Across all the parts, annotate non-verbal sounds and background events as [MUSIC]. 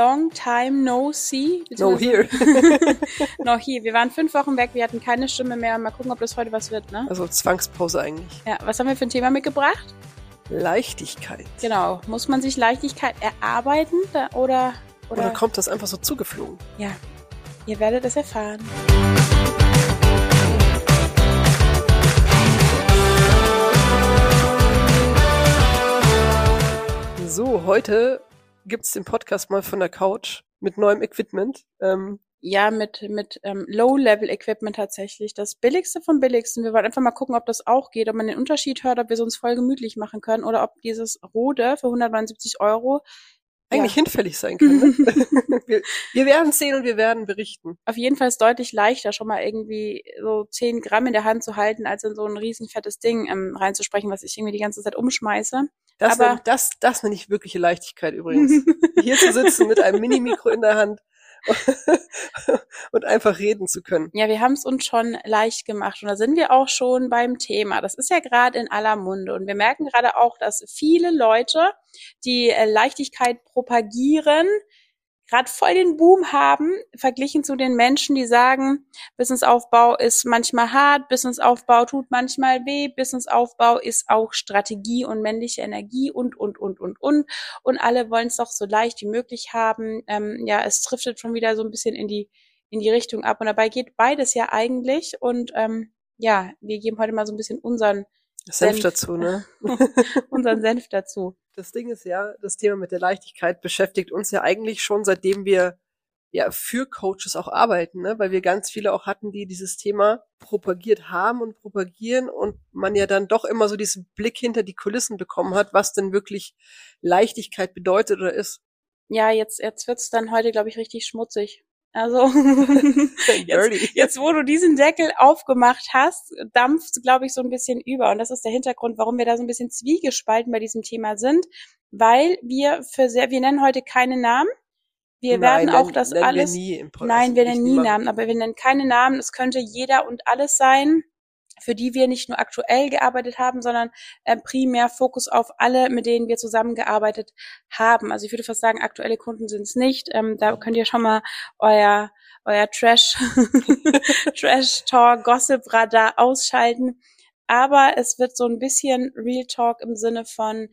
long time no see. No here. [LAUGHS] no here. Wir waren fünf Wochen weg, wir hatten keine Stimme mehr. Mal gucken, ob das heute was wird, ne? Also Zwangspause eigentlich. Ja, was haben wir für ein Thema mitgebracht? Leichtigkeit. Genau. Muss man sich Leichtigkeit erarbeiten oder, oder, oder kommt das einfach so zugeflogen? Ja. Ihr werdet es erfahren. So, heute gibt's den Podcast mal von der Couch mit neuem Equipment. Ähm, ja, mit, mit ähm, Low-Level-Equipment tatsächlich. Das billigste vom billigsten. Wir wollen einfach mal gucken, ob das auch geht, ob man den Unterschied hört, ob wir es uns voll gemütlich machen können oder ob dieses Rode für 179 Euro eigentlich ja. hinfällig sein können. Ne? [LAUGHS] [LAUGHS] wir, wir werden sehen und wir werden berichten. Auf jeden Fall ist deutlich leichter, schon mal irgendwie so 10 Gramm in der Hand zu halten, als in so ein riesen fettes Ding ähm, reinzusprechen, was ich irgendwie die ganze Zeit umschmeiße. Das, Aber nenn, das, das nenne ich wirkliche Leichtigkeit übrigens. [LAUGHS] Hier zu sitzen mit einem Mini-Mikro in der Hand [LAUGHS] und einfach reden zu können. Ja, wir haben es uns schon leicht gemacht und da sind wir auch schon beim Thema. Das ist ja gerade in aller Munde und wir merken gerade auch, dass viele Leute, die äh, Leichtigkeit propagieren, gerade voll den Boom haben, verglichen zu den Menschen, die sagen, Businessaufbau ist manchmal hart, Businessaufbau tut manchmal weh, Businessaufbau ist auch Strategie und männliche Energie und, und, und, und, und. Und alle wollen es doch so leicht wie möglich haben. Ähm, ja, es driftet schon wieder so ein bisschen in die, in die Richtung ab. Und dabei geht beides ja eigentlich. Und ähm, ja, wir geben heute mal so ein bisschen unseren Senf, Senf dazu, ne? [LAUGHS] unseren Senf dazu. Das Ding ist ja, das Thema mit der Leichtigkeit beschäftigt uns ja eigentlich schon, seitdem wir ja für Coaches auch arbeiten, ne? weil wir ganz viele auch hatten, die dieses Thema propagiert haben und propagieren und man ja dann doch immer so diesen Blick hinter die Kulissen bekommen hat, was denn wirklich Leichtigkeit bedeutet oder ist. Ja, jetzt, jetzt wird's dann heute, glaube ich, richtig schmutzig. Also [LAUGHS] [LAUGHS] jetzt, jetzt, wo du diesen Deckel aufgemacht hast, dampft, glaube ich, so ein bisschen über. Und das ist der Hintergrund, warum wir da so ein bisschen zwiegespalten bei diesem Thema sind, weil wir für sehr, wir nennen heute keine Namen. Wir Nein, werden auch das alles. Wir Nein, wir nennen nie Namen, aber wir nennen keine Namen. Es könnte jeder und alles sein für die wir nicht nur aktuell gearbeitet haben, sondern äh, primär Fokus auf alle, mit denen wir zusammengearbeitet haben. Also ich würde fast sagen, aktuelle Kunden sind es nicht. Ähm, da könnt ihr schon mal euer euer Trash [LAUGHS] Trash Talk Gossip Radar ausschalten aber es wird so ein bisschen Real Talk im Sinne von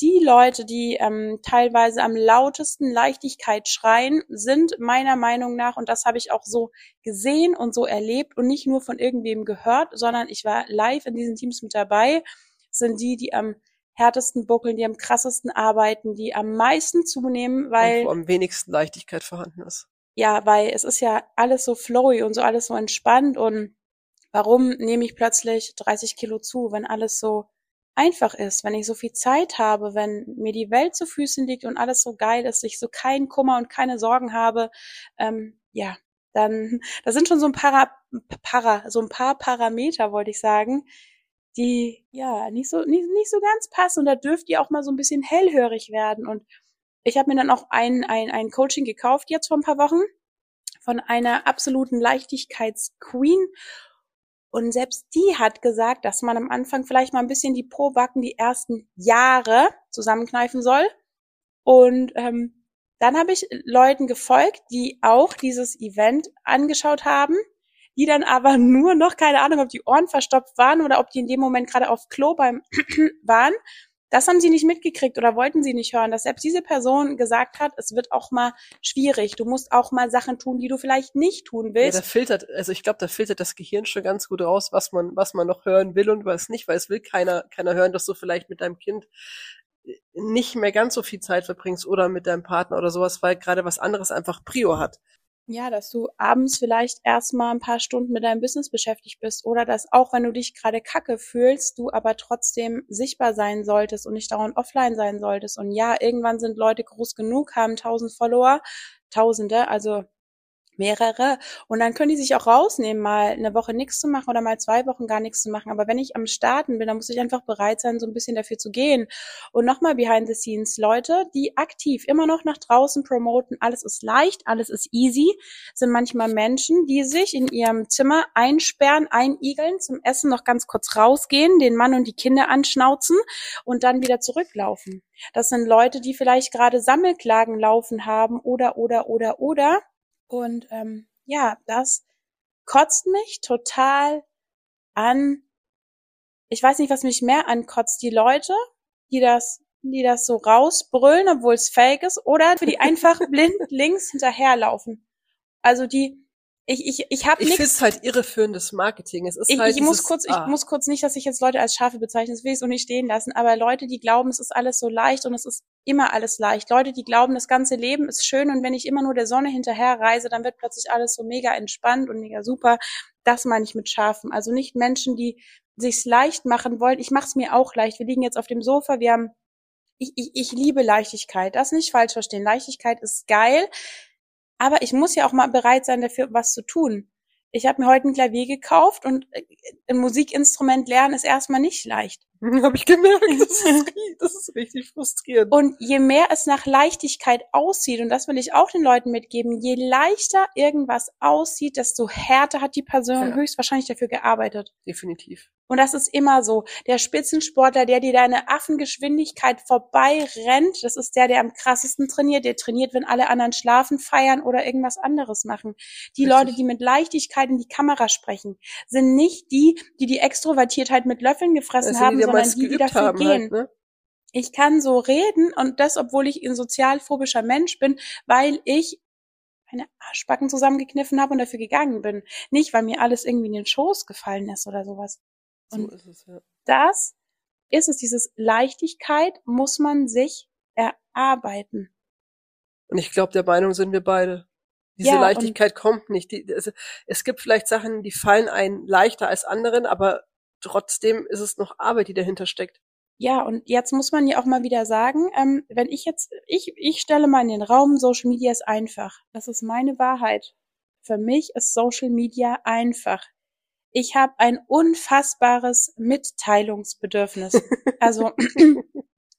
die Leute, die ähm, teilweise am lautesten Leichtigkeit schreien, sind meiner Meinung nach, und das habe ich auch so gesehen und so erlebt und nicht nur von irgendwem gehört, sondern ich war live in diesen Teams mit dabei, sind die, die am härtesten buckeln, die am krassesten arbeiten, die am meisten zunehmen, weil und wo am wenigsten Leichtigkeit vorhanden ist. Ja, weil es ist ja alles so flowy und so alles so entspannt und Warum nehme ich plötzlich 30 Kilo zu, wenn alles so einfach ist, wenn ich so viel Zeit habe, wenn mir die Welt zu Füßen liegt und alles so geil ist, ich so keinen Kummer und keine Sorgen habe, ähm, ja, dann, [LAUGHS] da sind schon so ein paar, para, so ein paar Parameter, wollte ich sagen, die, ja, nicht so, nicht, nicht so ganz passen. Und da dürft ihr auch mal so ein bisschen hellhörig werden. Und ich habe mir dann auch ein, ein, ein Coaching gekauft jetzt vor ein paar Wochen von einer absoluten Leichtigkeitsqueen und selbst die hat gesagt, dass man am Anfang vielleicht mal ein bisschen die Probacken die ersten Jahre zusammenkneifen soll. Und ähm, dann habe ich Leuten gefolgt, die auch dieses Event angeschaut haben, die dann aber [LAUGHS] nur noch keine Ahnung, ob die Ohren verstopft waren oder ob die in dem Moment gerade auf Klo beim [CLEARS THROAT] waren das haben sie nicht mitgekriegt oder wollten sie nicht hören, dass selbst diese Person gesagt hat, es wird auch mal schwierig. Du musst auch mal Sachen tun, die du vielleicht nicht tun willst. Ja, da filtert, also ich glaube, da filtert das Gehirn schon ganz gut raus, was man, was man noch hören will und was nicht, weil es will keiner, keiner hören, dass du vielleicht mit deinem Kind nicht mehr ganz so viel Zeit verbringst oder mit deinem Partner oder sowas, weil gerade was anderes einfach Prio hat. Ja, dass du abends vielleicht erstmal ein paar Stunden mit deinem Business beschäftigt bist oder dass auch wenn du dich gerade kacke fühlst, du aber trotzdem sichtbar sein solltest und nicht dauernd offline sein solltest. Und ja, irgendwann sind Leute groß genug, haben tausend Follower, tausende, also mehrere. Und dann können die sich auch rausnehmen, mal eine Woche nichts zu machen oder mal zwei Wochen gar nichts zu machen. Aber wenn ich am Starten bin, dann muss ich einfach bereit sein, so ein bisschen dafür zu gehen. Und nochmal behind the scenes, Leute, die aktiv immer noch nach draußen promoten, alles ist leicht, alles ist easy, sind manchmal Menschen, die sich in ihrem Zimmer einsperren, einigeln, zum Essen noch ganz kurz rausgehen, den Mann und die Kinder anschnauzen und dann wieder zurücklaufen. Das sind Leute, die vielleicht gerade Sammelklagen laufen haben oder, oder, oder, oder und ähm, ja, das kotzt mich total an. Ich weiß nicht, was mich mehr ankotzt. Die Leute, die das, die das so rausbrüllen, obwohl es fake ist, oder für die einfach [LAUGHS] blind links hinterherlaufen. Also die ich, ich, ich habe Ich finde halt irreführendes Marketing. Es ist ich, halt ich muss kurz, ah, ich muss kurz nicht, dass ich jetzt Leute als Schafe bezeichne, das will ich so nicht stehen lassen, aber Leute, die glauben, es ist alles so leicht und es ist immer alles leicht. Leute, die glauben, das ganze Leben ist schön und wenn ich immer nur der Sonne hinterher reise, dann wird plötzlich alles so mega entspannt und mega super. Das meine ich mit Schafen. Also nicht Menschen, die sich's leicht machen wollen. Ich mache es mir auch leicht. Wir liegen jetzt auf dem Sofa, wir haben ich, ich, ich liebe Leichtigkeit. Das nicht falsch verstehen. Leichtigkeit ist geil. Aber ich muss ja auch mal bereit sein, dafür was zu tun ich habe mir heute ein Klavier gekauft und äh, ein Musikinstrument lernen ist erstmal nicht leicht. [LAUGHS] habe ich gemerkt. Das ist, [LAUGHS] das ist richtig frustrierend. Und je mehr es nach Leichtigkeit aussieht, und das will ich auch den Leuten mitgeben, je leichter irgendwas aussieht, desto härter hat die Person Ja. höchstwahrscheinlich dafür gearbeitet. Definitiv. Und das ist immer so. Der Spitzensportler, der dir deine Affengeschwindigkeit vorbei rennt, das ist der, der am krassesten trainiert. Der trainiert, wenn alle anderen schlafen, feiern oder irgendwas anderes machen. Die Richtig. Leute, die mit Leichtigkeit in die Kamera sprechen, sind nicht die, die die Extrovertiertheit mit Löffeln gefressen haben, sondern die, die dafür haben gehen. halt, ne? Ich kann so reden und das, obwohl ich ein sozialphobischer Mensch bin, weil ich meine Arschbacken zusammengekniffen habe und dafür gegangen bin. Nicht, weil mir alles irgendwie in den Schoß gefallen ist oder sowas. So Und ist es, ja. das ist es, dieses Leichtigkeit muss man sich erarbeiten. Und ich glaube, der Meinung sind wir beide. Diese Ja, Leichtigkeit kommt nicht. Die, es, es gibt vielleicht Sachen, die fallen einen leichter als anderen, aber trotzdem ist es noch Arbeit, die dahinter steckt. Ja, und jetzt muss man ja auch mal wieder sagen, ähm, wenn ich jetzt, ich, ich stelle mal in den Raum, Social Media ist einfach. Das ist meine Wahrheit. Für mich ist Social Media einfach. Ich habe ein unfassbares Mitteilungsbedürfnis. [LAUGHS] Also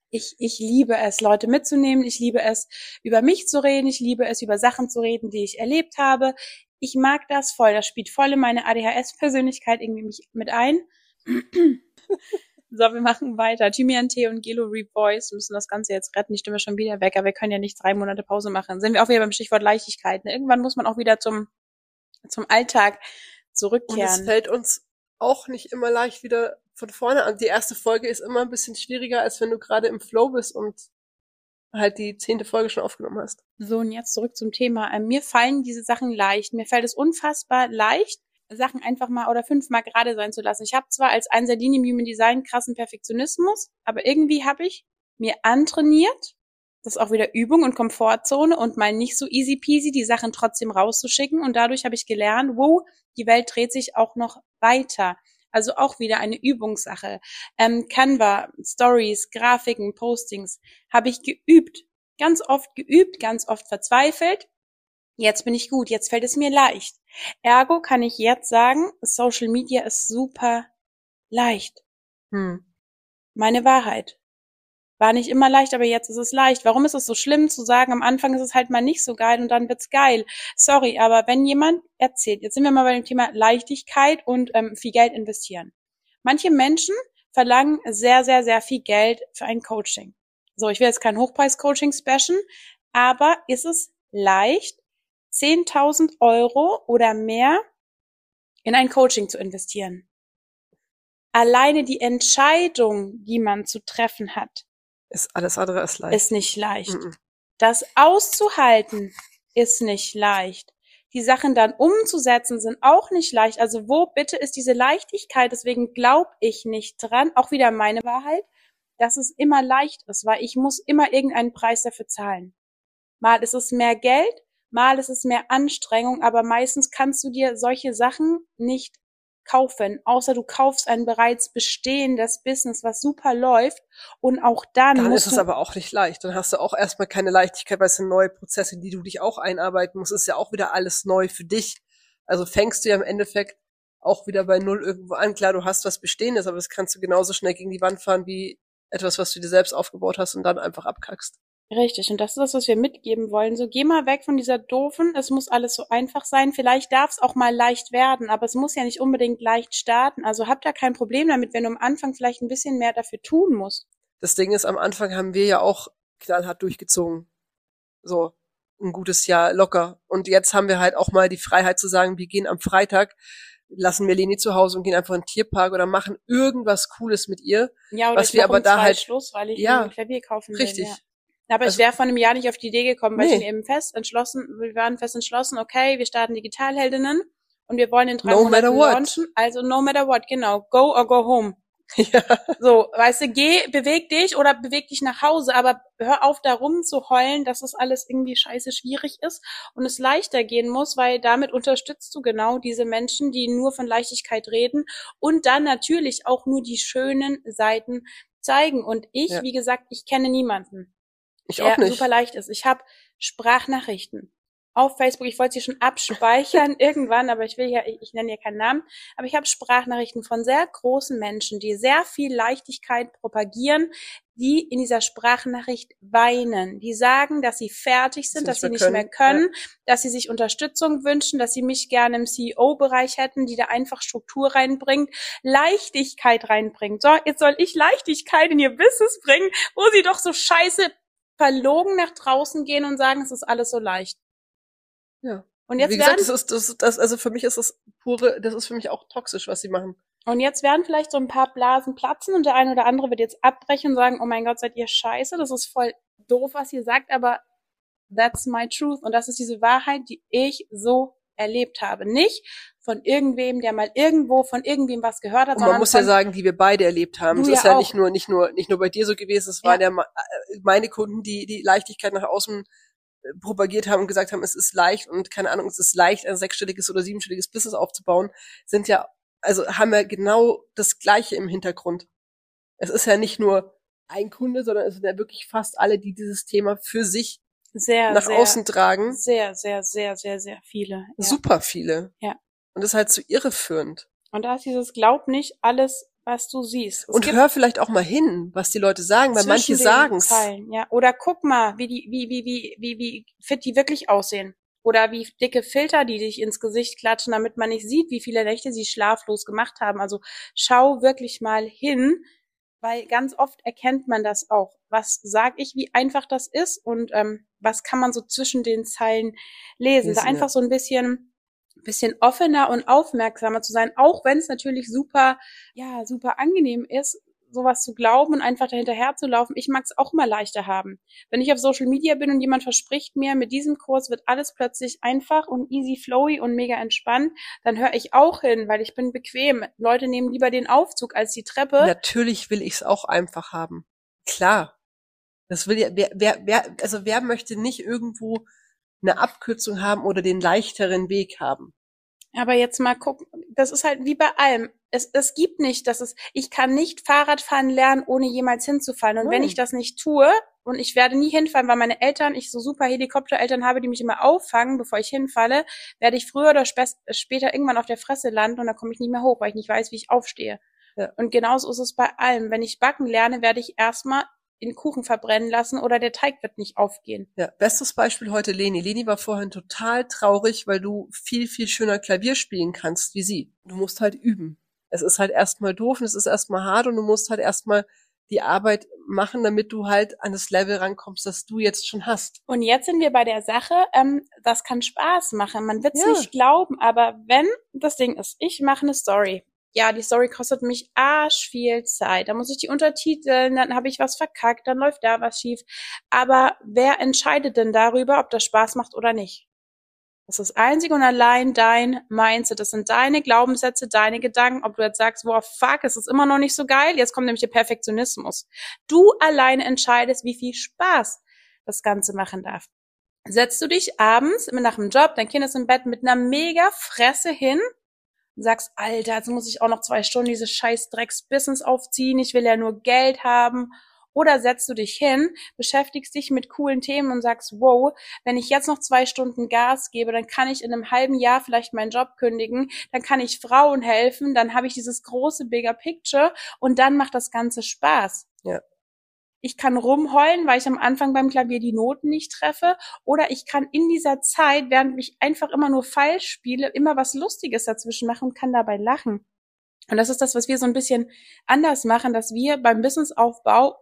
ich, ich liebe es, Leute mitzunehmen. Ich liebe es, über mich zu reden. Ich liebe es, über Sachen zu reden, die ich erlebt habe. Ich mag das voll. Das spielt voll in meine ADHS-Persönlichkeit irgendwie mich mit ein. So, wir machen weiter. Thymian-Tee und Gelo Revoice müssen das Ganze jetzt retten. Die Stimme ist schon wieder weg, aber wir können ja nicht drei Monate Pause machen. Sind wir auch wieder beim Stichwort Leichtigkeit. Ne? Irgendwann muss man auch wieder zum, zum Alltag Und es zurückkehren. fällt uns auch nicht immer leicht wieder von vorne an. Die erste Folge ist immer ein bisschen schwieriger, als wenn du gerade im Flow bist und halt die zehnte Folge schon aufgenommen hast. So, und jetzt zurück zum Thema. Ähm, mir fallen diese Sachen leicht. Mir fällt es unfassbar leicht, Sachen einfach mal oder fünfmal gerade sein zu lassen. Ich habe zwar als Einser-Linie im Human Design krassen Perfektionismus, aber irgendwie habe ich mir antrainiert, das ist auch wieder Übung und Komfortzone und mal nicht so easy peasy die Sachen trotzdem rauszuschicken und dadurch habe ich gelernt, wow, die Welt dreht sich auch noch weiter. Also auch wieder eine Übungssache. Ähm, Canva, Stories, Grafiken, Postings habe ich geübt. Ganz oft geübt, ganz oft verzweifelt. Jetzt bin ich gut, jetzt fällt es mir leicht. Ergo kann ich jetzt sagen, Social Media ist super leicht. Hm. Meine Wahrheit. War nicht immer leicht, aber jetzt ist es leicht. Warum ist es so schlimm zu sagen, am Anfang ist es halt mal nicht so geil und dann wird's geil? Sorry, aber wenn jemand erzählt, jetzt sind wir mal bei dem Thema Leichtigkeit und ähm, viel Geld investieren. Manche Menschen verlangen sehr, sehr, sehr viel Geld für ein Coaching. So, ich will jetzt kein Hochpreis-Coaching specialen, aber ist es leicht, 10.000 Euro oder mehr in ein Coaching zu investieren? Alleine die Entscheidung, die man zu treffen hat, Ist alles andere als leicht. ist nicht leicht. Mhm. Das auszuhalten ist nicht leicht. Die Sachen dann umzusetzen sind auch nicht leicht. Also wo bitte ist diese Leichtigkeit? Deswegen glaube ich nicht dran. Auch wieder meine Wahrheit, dass es immer leicht ist, weil ich muss immer irgendeinen Preis dafür zahlen. Mal ist es mehr Geld, mal ist es mehr Anstrengung, aber meistens kannst du dir solche Sachen nicht kaufen, außer du kaufst ein bereits bestehendes Business, was super läuft und auch dann, Dann ist es aber auch nicht leicht. Dann hast du auch erstmal keine Leichtigkeit, weil es sind neue Prozesse, in die du dich auch einarbeiten musst. Es ist ja auch wieder alles neu für dich. Also fängst du ja im Endeffekt auch wieder bei Null irgendwo an. Klar, du hast was Bestehendes, aber das kannst du genauso schnell gegen die Wand fahren wie etwas, was du dir selbst aufgebaut hast und dann einfach abkackst. Richtig, und das ist das, was wir mitgeben wollen. So, geh mal weg von dieser doofen, es muss alles so einfach sein. Vielleicht darf es auch mal leicht werden, aber es muss ja nicht unbedingt leicht starten. Also habt da kein Problem damit, wenn du am Anfang vielleicht ein bisschen mehr dafür tun musst. Das Ding ist, am Anfang haben wir ja auch knallhart durchgezogen. So ein gutes Jahr locker. Und jetzt haben wir halt auch mal die Freiheit zu sagen, wir gehen am Freitag, lassen wir Leni zu Hause und gehen einfach in den Tierpark oder machen irgendwas Cooles mit ihr. Ja, oder Was ich wir aber um da halt- Schluss, weil ich Ja, ein Klavier kaufen richtig. will. Ja. Aber ich Also- wäre vor einem Jahr nicht auf die Idee gekommen, weil Nee. ich mir eben fest entschlossen, wir waren fest entschlossen, okay, wir starten Digitalheldinnen und wir wollen in drei No Monaten launchen. Also no matter what, genau. Go or go home. [LAUGHS] ja. So, weißt du, geh, beweg dich oder beweg dich nach Hause, aber hör auf, da rumzuheulen, dass es alles irgendwie scheiße schwierig ist und es leichter gehen muss, weil damit unterstützt du genau diese Menschen, die nur von Leichtigkeit reden und dann natürlich auch nur die schönen Seiten zeigen. Und ich, Ja. wie gesagt, ich kenne niemanden, Ich der auch nicht. super leicht ist. Ich habe Sprachnachrichten auf Facebook. Ich wollte sie schon abspeichern [LAUGHS] irgendwann, aber ich will ja, ich, ich nenne ja keinen Namen. Aber ich habe Sprachnachrichten von sehr großen Menschen, die sehr viel Leichtigkeit propagieren, die in dieser Sprachnachricht weinen, die sagen, dass sie fertig sind, dass sie nicht mehr können, dass sie sich Unterstützung wünschen, dass sie mich gerne im CEO-Bereich hätten, die da einfach Struktur reinbringt, Leichtigkeit reinbringt. So, jetzt soll ich Leichtigkeit in ihr Business bringen, wo sie doch so scheiße verlogen nach draußen gehen und sagen, es ist alles so leicht. Ja. Und jetzt Wie gesagt, werden das ist, das, das, also für mich ist das pure, das ist für mich auch toxisch, was sie machen. Und jetzt werden vielleicht so ein paar Blasen platzen und der eine oder andere wird jetzt abbrechen und sagen, oh mein Gott, seid ihr scheiße, das ist voll doof, was ihr sagt, aber that's my truth. Und das ist diese Wahrheit, die ich so erlebt habe. Nicht von irgendwem, der mal irgendwo von irgendwem was gehört hat, Und man muss ja sagen, die wir beide erlebt haben. Du Es ist ja ja auch. nicht nur, nicht nur, nicht nur bei dir so gewesen. Es Ja. waren ja äh, meine Kunden, die die Leichtigkeit nach außen äh, propagiert haben und gesagt haben, es ist leicht und keine Ahnung, es ist leicht, ein sechsstelliges oder siebenstelliges Business aufzubauen, sind ja, also haben ja genau das Gleiche im Hintergrund. Es ist ja nicht nur ein Kunde, sondern es sind ja wirklich fast alle, die dieses Thema für sich sehr, nach sehr, außen tragen. sehr, sehr, sehr, sehr, sehr viele. Ja. Super viele. Ja. Und das ist halt so irreführend. Und da ist dieses Glaub nicht alles, was du siehst. Es Und hör vielleicht auch mal hin, was die Leute sagen, weil manche sagen's. Zeilen, ja. Oder guck mal, wie die, wie, wie, wie, wie, wie fit die wirklich aussehen. Oder wie dicke Filter die dich ins Gesicht klatschen, damit man nicht sieht, wie viele Nächte sie schlaflos gemacht haben. Also schau wirklich mal hin, weil ganz oft erkennt man das auch. Was sag ich, wie einfach das ist und ähm, was kann man so zwischen den Zeilen lesen. Lesen, da ja. einfach so ein bisschen bisschen offener und aufmerksamer zu sein, auch wenn es natürlich super, ja, super angenehm ist, sowas zu glauben und einfach dahinterher zu laufen. Ich mag es auch mal leichter haben. Wenn ich auf Social Media bin und jemand verspricht mir, mit diesem Kurs wird alles plötzlich einfach und easy flowy und mega entspannt, dann höre ich auch hin, weil ich bin bequem. Leute nehmen lieber den Aufzug als die Treppe. Natürlich will ich es auch einfach haben. Klar. Das will ja, wer, wer, wer, also wer möchte nicht irgendwo eine Abkürzung haben oder den leichteren Weg haben? Aber jetzt mal gucken, das ist halt wie bei allem. Es, es gibt nicht, dass es, ich kann nicht Fahrradfahren lernen, ohne jemals hinzufallen. Und wenn Nein. ich das nicht tue, und ich werde nie hinfallen, weil meine Eltern, ich so super Helikoptereltern habe, die mich immer auffangen, bevor ich hinfalle, werde ich früher oder später irgendwann auf der Fresse landen und dann komme ich nicht mehr hoch, weil ich nicht weiß, wie ich aufstehe. Ja. Und genauso ist es bei allem. Wenn ich backen lerne, werde ich erstmal den Kuchen verbrennen lassen oder der Teig wird nicht aufgehen. Ja, bestes Beispiel heute Leni. Leni war vorhin total traurig, weil du viel, viel schöner Klavier spielen kannst wie sie. Du musst halt üben. Es ist halt erstmal doof und es ist erstmal hart und du musst halt erstmal die Arbeit machen, damit du halt an das Level rankommst, das du jetzt schon hast. Und jetzt sind wir bei der Sache, ähm, das kann Spaß machen. Man wird es Ja. nicht glauben, aber wenn das Ding ist, ich mache eine Story. Ja, die Story kostet mich arsch viel Zeit. Da muss ich die untertiteln, dann habe ich was verkackt, dann läuft da was schief. Aber wer entscheidet denn darüber, ob das Spaß macht oder nicht? Das ist einzig und allein dein Mindset. Das sind deine Glaubenssätze, deine Gedanken. Ob du jetzt sagst, wow, fuck, es ist immer noch nicht so geil. Jetzt kommt nämlich der Perfektionismus. Du alleine entscheidest, wie viel Spaß das Ganze machen darf. Setzt du dich abends nach dem Job, dein Kind ist im Bett mit einer mega Fresse hin und sagst, Alter, jetzt muss ich auch noch zwei Stunden dieses scheiß Drecks-Business aufziehen, ich will ja nur Geld haben. Oder setzt du dich hin, beschäftigst dich mit coolen Themen und sagst, wow, wenn ich jetzt noch zwei Stunden Gas gebe, dann kann ich in einem halben Jahr vielleicht meinen Job kündigen, dann kann ich Frauen helfen, dann habe ich dieses große Bigger Picture und dann macht das Ganze Spaß. Ja. Ich kann rumheulen, weil ich am Anfang beim Klavier die Noten nicht treffe. Oder ich kann in dieser Zeit, während ich einfach immer nur falsch spiele, immer was Lustiges dazwischen machen und kann dabei lachen. Und das ist das, was wir so ein bisschen anders machen, dass wir beim Businessaufbau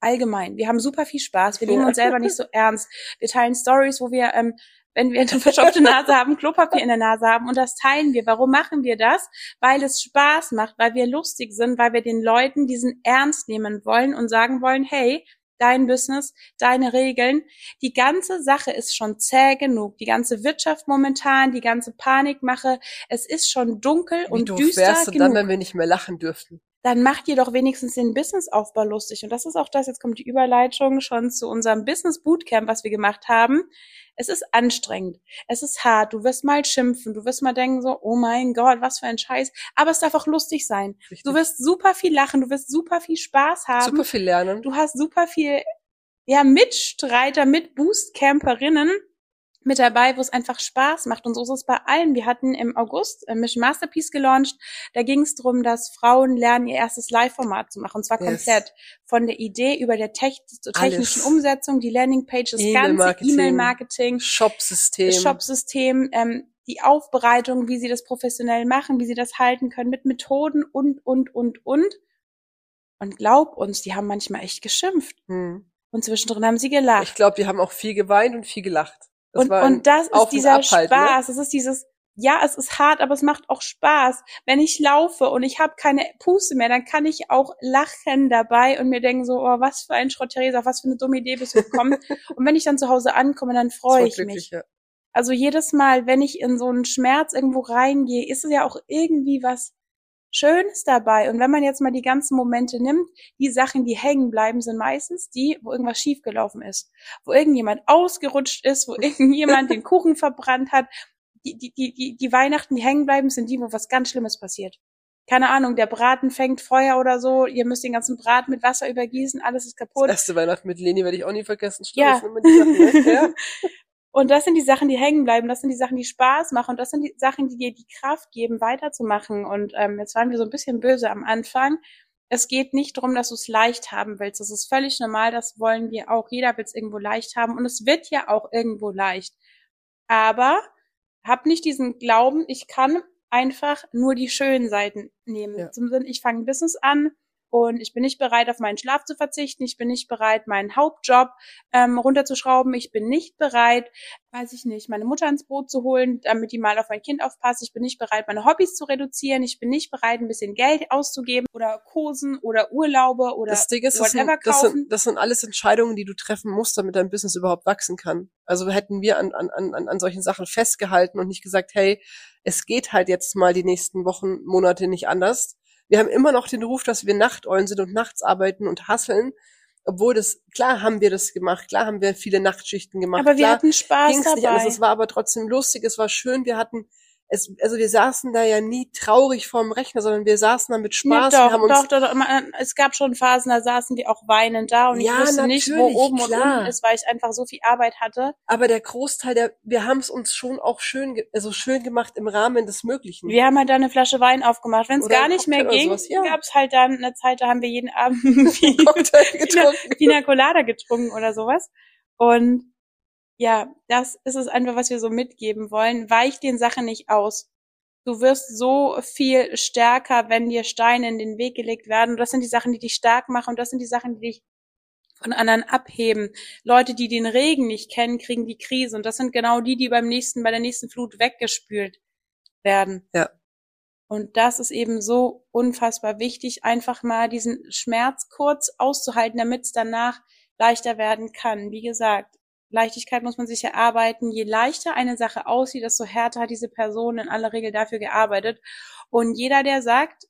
allgemein, wir haben super viel Spaß, wir nehmen uns selber nicht so ernst. Wir teilen Stories, wo wir ähm, wenn wir eine verstopfte Nase haben, Klopapier in der Nase haben und das teilen wir. Warum machen wir das? Weil es Spaß macht, weil wir lustig sind, weil wir den Leuten diesen ernst nehmen wollen und sagen wollen, hey, dein Business, deine Regeln. Die ganze Sache ist schon zäh genug. Die ganze Wirtschaft momentan, die ganze Panikmache. Es ist schon dunkel Wie und doof düster wärst du genug dann, wenn wir nicht mehr lachen dürften? dann macht ihr doch wenigstens den Businessaufbau lustig. Und das ist auch das, jetzt kommt die Überleitung schon zu unserem Business Bootcamp, was wir gemacht haben. Es ist anstrengend, es ist hart, du wirst mal schimpfen, du wirst mal denken so, oh mein Gott, was für ein Scheiß. Aber es darf auch lustig sein. Richtig. Du wirst super viel lachen, du wirst super viel Spaß haben. super viel lernen. Du hast super viel ja, Mitstreiter, mit Boostcamperinnen mit dabei, wo es einfach Spaß macht. Und so ist es bei allen. Wir hatten im August äh, Mission Masterpiece gelauncht. Da ging es darum, dass Frauen lernen, ihr erstes Live-Format zu machen. Und zwar Yes. komplett. Von der Idee über der Tech zur technischen Alles. Umsetzung, die Landingpage, das ganze E-Mail-Marketing. Shop-System. das Shopsystem, ähm, die Aufbereitung, wie sie das professionell machen, wie sie das halten können, mit Methoden und, und, und, und. Und glaub uns, die haben manchmal echt geschimpft. Hm. Und zwischendrin haben sie gelacht. Ich glaube, die haben auch viel geweint und viel gelacht. Das und, und das Auf ist dieser ne? Spaß. Es ist dieses, ja, es ist hart, aber es macht auch Spaß. Wenn ich laufe und ich habe keine Puste mehr, dann kann ich auch lachen dabei und mir denken so, oh, was für ein Schrott, Theresa, was für eine dumme Idee bist du gekommen. [LAUGHS] und wenn ich dann zu Hause ankomme, dann Das freue ich mich. Ja. Also jedes Mal, wenn ich in so einen Schmerz irgendwo reingehe, ist es ja auch irgendwie was Schönes dabei. Und wenn man jetzt mal die ganzen Momente nimmt, die Sachen, die hängen bleiben, sind meistens die, wo irgendwas schiefgelaufen ist. Wo irgendjemand ausgerutscht ist, wo [LAUGHS] irgendjemand den Kuchen verbrannt hat. Die, die, die, die, Weihnachten, die hängen bleiben, sind die, wo was ganz Schlimmes passiert. Keine Ahnung, der Braten fängt Feuer oder so, ihr müsst den ganzen Braten mit Wasser übergießen, alles ist kaputt. Das erste Weihnachten mit Leni werde ich auch nie vergessen. Stimmt, Ja. ne? [LAUGHS] ja. Und das sind die Sachen, die hängen bleiben, das sind die Sachen, die Spaß machen und das sind die Sachen, die dir die Kraft geben, weiterzumachen. Und ähm, jetzt waren wir so ein bisschen böse am Anfang. Es geht nicht darum, dass du es leicht haben willst. Das ist völlig normal, das wollen wir auch. Jeder will es irgendwo leicht haben und es wird ja auch irgendwo leicht. Aber hab nicht diesen Glauben, ich kann einfach nur die schönen Seiten nehmen. Ja. Zum Sinn, ich fange ein Business an und ich bin nicht bereit, auf meinen Schlaf zu verzichten. Ich bin nicht bereit, meinen Hauptjob ähm, runterzuschrauben. Ich bin nicht bereit, weiß ich nicht, meine Mutter ins Boot zu holen, damit die mal auf mein Kind aufpasst. Ich bin nicht bereit, meine Hobbys zu reduzieren. Ich bin nicht bereit, ein bisschen Geld auszugeben oder Kursen oder Urlaube oder Das Ding ist, das sind, das, sind, das sind alles Entscheidungen, die du treffen musst, damit dein Business überhaupt wachsen kann. Also hätten wir an, an, an, an solchen Sachen festgehalten und nicht gesagt, hey, es geht halt jetzt mal die nächsten Wochen, Monate nicht anders. Wir haben immer noch den Ruf, dass wir Nachteulen sind und nachts arbeiten und hasseln. Obwohl das, klar haben wir das gemacht, klar haben wir viele Nachtschichten gemacht. aber wir hatten Spaß ging's nicht dabei. anders. Es war aber trotzdem lustig, es war schön. Wir hatten, es, also wir saßen da ja nie traurig vorm Rechner, sondern wir saßen da mit Spaß. Wir doch, haben uns doch, doch. Man- Es gab schon Phasen, da saßen wir auch weinend da und Ja, ich wusste nicht, wo oben klar. und unten ist, weil ich einfach so viel Arbeit hatte. aber der Großteil der, wir haben es uns schon auch schön, also schön gemacht im Rahmen des Möglichen. Wir haben halt dann eine Flasche Wein aufgemacht. Wenn es gar nicht mehr Cocktail ging, sowas, ja. gab's halt dann eine Zeit, da haben wir jeden Abend. [LAUGHS] [LAUGHS] Pina Colada getrunken oder sowas. Und ja, das ist es einfach, was wir so mitgeben wollen. Weich den Sachen nicht aus. Du wirst so viel stärker, wenn dir Steine in den Weg gelegt werden. Und das sind die Sachen, die dich stark machen. Und das sind die Sachen, die dich von anderen abheben. Leute, die den Regen nicht kennen, kriegen die Krise. Und das sind genau die, die beim nächsten, bei der nächsten Flut weggespült werden. Ja. Und das ist eben so unfassbar wichtig, einfach mal diesen Schmerz kurz auszuhalten, damit es danach leichter werden kann. Wie gesagt, Leichtigkeit muss man sich erarbeiten. Je leichter eine Sache aussieht, desto härter hat diese Person in aller Regel dafür gearbeitet. Und jeder, der sagt,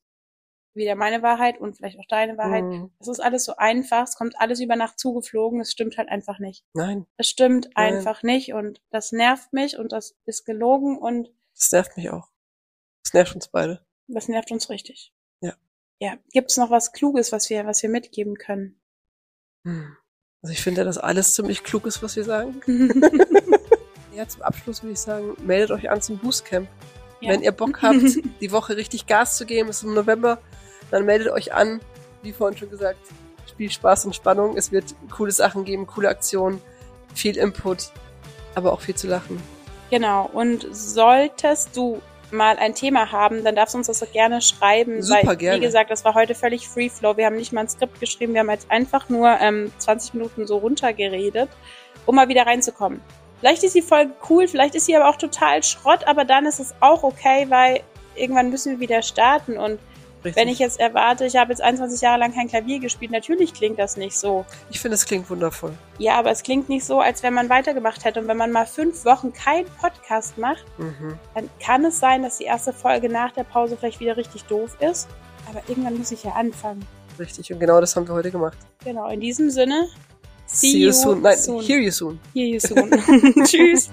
wieder meine Wahrheit und vielleicht auch deine Wahrheit, Mhm. es ist alles so einfach, es kommt alles über Nacht zugeflogen, das stimmt halt einfach nicht. Nein, Es stimmt Nein. einfach nicht und das nervt mich und das ist gelogen und das nervt mich auch. Das nervt uns beide. Das nervt uns richtig. Ja. Ja. Gibt's noch was Kluges, was wir, was wir mitgeben können? Hm. Also ich finde, dass alles ziemlich klug ist, was wir sagen. [LAUGHS] ja, zum Abschluss würde ich sagen, meldet euch an zum Boostcamp. Ja. Wenn ihr Bock [LAUGHS] habt, die Woche richtig Gas zu geben, ist im November, dann meldet euch an. Wie vorhin schon gesagt, Spiel Spaß und Spannung. Es wird coole Sachen geben, coole Aktionen, viel Input, aber auch viel zu lachen. Genau. Und solltest du mal ein Thema haben, dann darfst du uns das auch gerne schreiben. Super weil, gerne. Wie gesagt, das war heute völlig Free Flow. Wir haben nicht mal ein Skript geschrieben. Wir haben jetzt einfach nur ähm, 20 Minuten so runtergeredet, um mal wieder reinzukommen. Vielleicht ist die Folge cool, vielleicht ist sie aber auch total Schrott, aber dann ist es auch okay, weil irgendwann müssen wir wieder starten. Und Richtig. wenn ich jetzt erwarte, ich habe jetzt 21 Jahre lang kein Klavier gespielt, natürlich klingt das nicht so. ich finde, es klingt wundervoll. Ja, aber es klingt nicht so, als wenn man weitergemacht hätte. Und wenn man mal fünf Wochen keinen Podcast macht, Mhm. dann kann es sein, dass die erste Folge nach der Pause vielleicht wieder richtig doof ist. Aber irgendwann muss ich ja anfangen. Richtig. Und genau das haben wir heute gemacht. Genau, in diesem Sinne. See, you soon. Nein, hear you soon. Hear you [LAUGHS] soon. [LAUGHS] Tschüss.